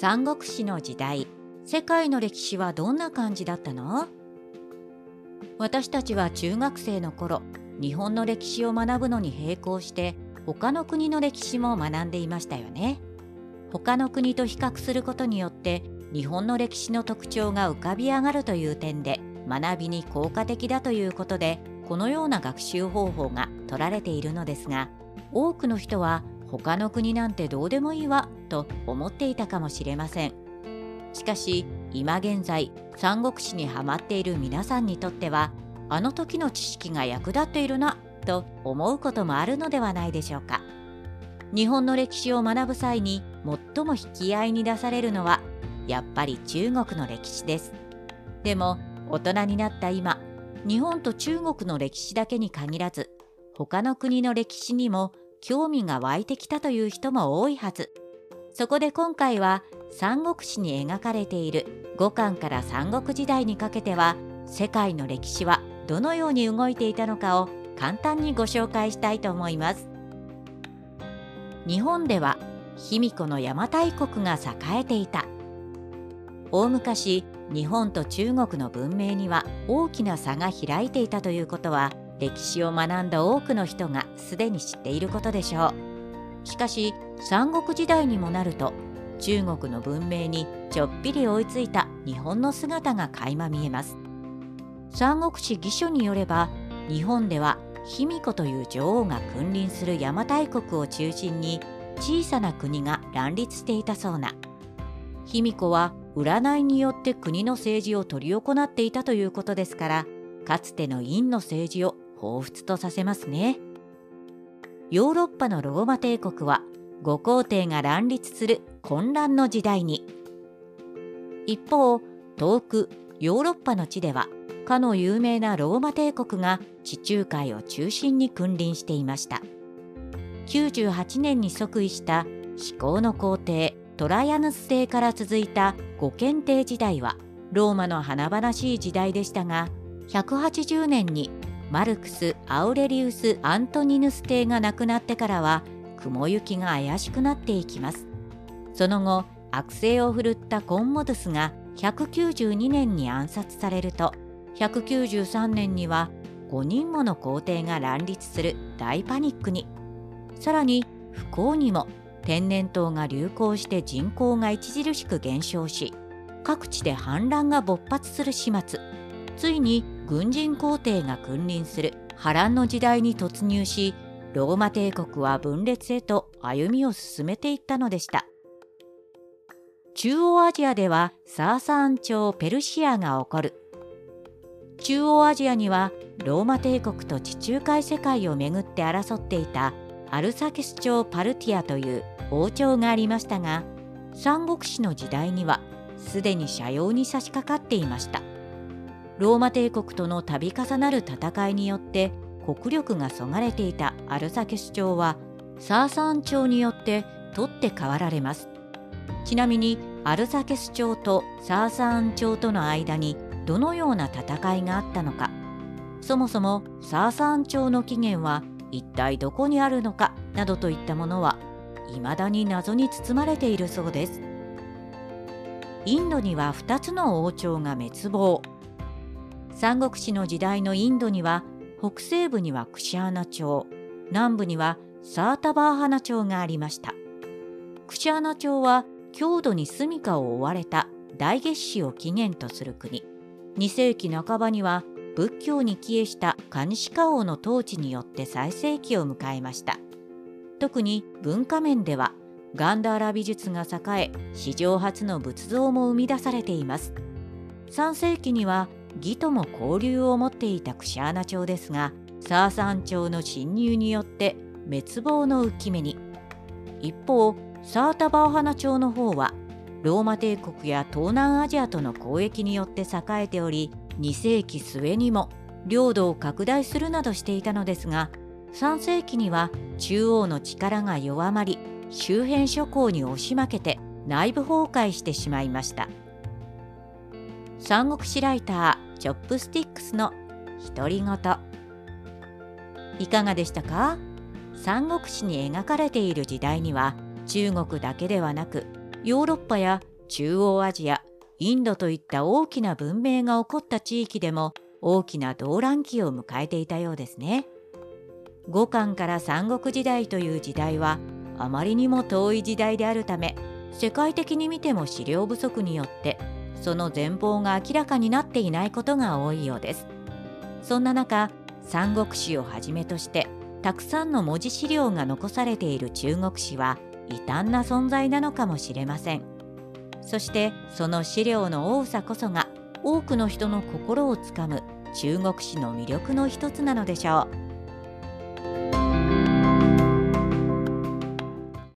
三国志の時代世界の歴史はどんな感じだったの？私たちは中学生の頃日本の歴史を学ぶのに並行して他の国の歴史も学んでいましたよね。他の国と比較することによって日本の歴史の特徴が浮かび上がるという点で学びに効果的だということでこのような学習方法が取られているのですが多くの人は他の国なんてどうでもいいわと思っていたかもしれません。しかし今現在三国志にはまっている皆さんにとってはあの時の知識が役立っているなと思うこともあるのではないでしょうか。日本の歴史を学ぶ際に最も引き合いに出されるのはやっぱり中国の歴史です。でも大人になった今日本と中国の歴史だけに限らず他の国の歴史にも興味が湧いてきたという人も多いはず。そこで今回は三国志に描かれている五漢から三国時代にかけては世界の歴史はどのように動いていたのかを簡単にご紹介したいと思います。日本では卑弥呼の邪馬台国が栄えていた。大昔日本と中国の文明には大きな差が開いていたということは歴史を学んだ多くの人がすでに知っていることでしょう。しかし三国時代にもなると中国の文明にちょっぴり追いついた日本の姿が垣間見えます。三国志義書によれば日本では卑弥呼という女王が君臨する邪馬台国を中心に小さな国が乱立していたそうな。卑弥呼は占いによって国の政治を執り行っていたということですからかつての陰の政治を彷彿とさせますね。ヨーロッパのローマ帝国は五皇帝が乱立する混乱の時代に。一方遠くヨーロッパの地ではかの有名なローマ帝国が地中海を中心に君臨していました。98年に即位した至高の皇帝トライアヌス帝から続いた五検帝時代はローマの華々しい時代でしたが180年にマルクス・アウレリウス・アントニヌス帝が亡くなってからは雲行きが怪しくなっていきます。その後悪性を振るったコンモドゥスが192年に暗殺されると193年には5人もの皇帝が乱立する大パニックに。さらに不幸にも天然痘が流行して人口が著しく減少し各地で反乱が勃発する始末。ついに軍人皇帝が君臨する波乱の時代に突入しローマ帝国は分裂へと歩みを進めていったのでした。中央アジアではサーサーン朝ペルシアが起こる。中央アジアにはローマ帝国と地中海世界をめぐって争っていたアルサケス朝パルティアという王朝がありましたが三国志の時代にはすでに斜陽に差し掛かっていました。ローマ帝国との度重なる戦いによって国力がそがれていたアルサケス朝はサーサン朝によって取って代わられます。ちなみにアルサケス朝とサーサン朝との間にどのような戦いがあったのか。そもそもサーサン朝の起源は一体どこにあるのかなどといったものは未だに謎に包まれているそうです。インドには2つの王朝が滅亡。三国志の時代のインドには北西部にはクシャーナ朝南部にはサータバーハナ朝がありました。クシャーナ朝は郷土に住処を追われた大月氏を起源とする国。2世紀半ばには仏教に帰依したカニシカ王の統治によって最盛期を迎えました。特に文化面ではガンダーラ美術が栄え史上初の仏像も生み出されています。3世紀には義とも交流を持っていたクシャーナ朝ですがサーサン朝の侵入によって滅亡の浮き目に。一方サータバーハナ朝の方はローマ帝国や東南アジアとの交易によって栄えており2世紀末にも領土を拡大するなどしていたのですが3世紀には中央の力が弱まり周辺諸侯に押し負けて内部崩壊してしまいました。三国志ライターチョップスティックスの独り言いかがでしたか？三国志に描かれている時代には中国だけではなくヨーロッパや中央アジアインドといった大きな文明が起こった地域でも大きな動乱期を迎えていたようですね。五漢から三国時代という時代はあまりにも遠い時代であるため世界的に見ても資料不足によってその全貌が明らかになっていないことが多いようです。そんな中三国史をはじめとしてたくさんの文字資料が残されている中国史は異端な存在なのかもしれませんそしてその資料の多さこそが多くの人の心をつかむ中国史の魅力の一つなのでしょう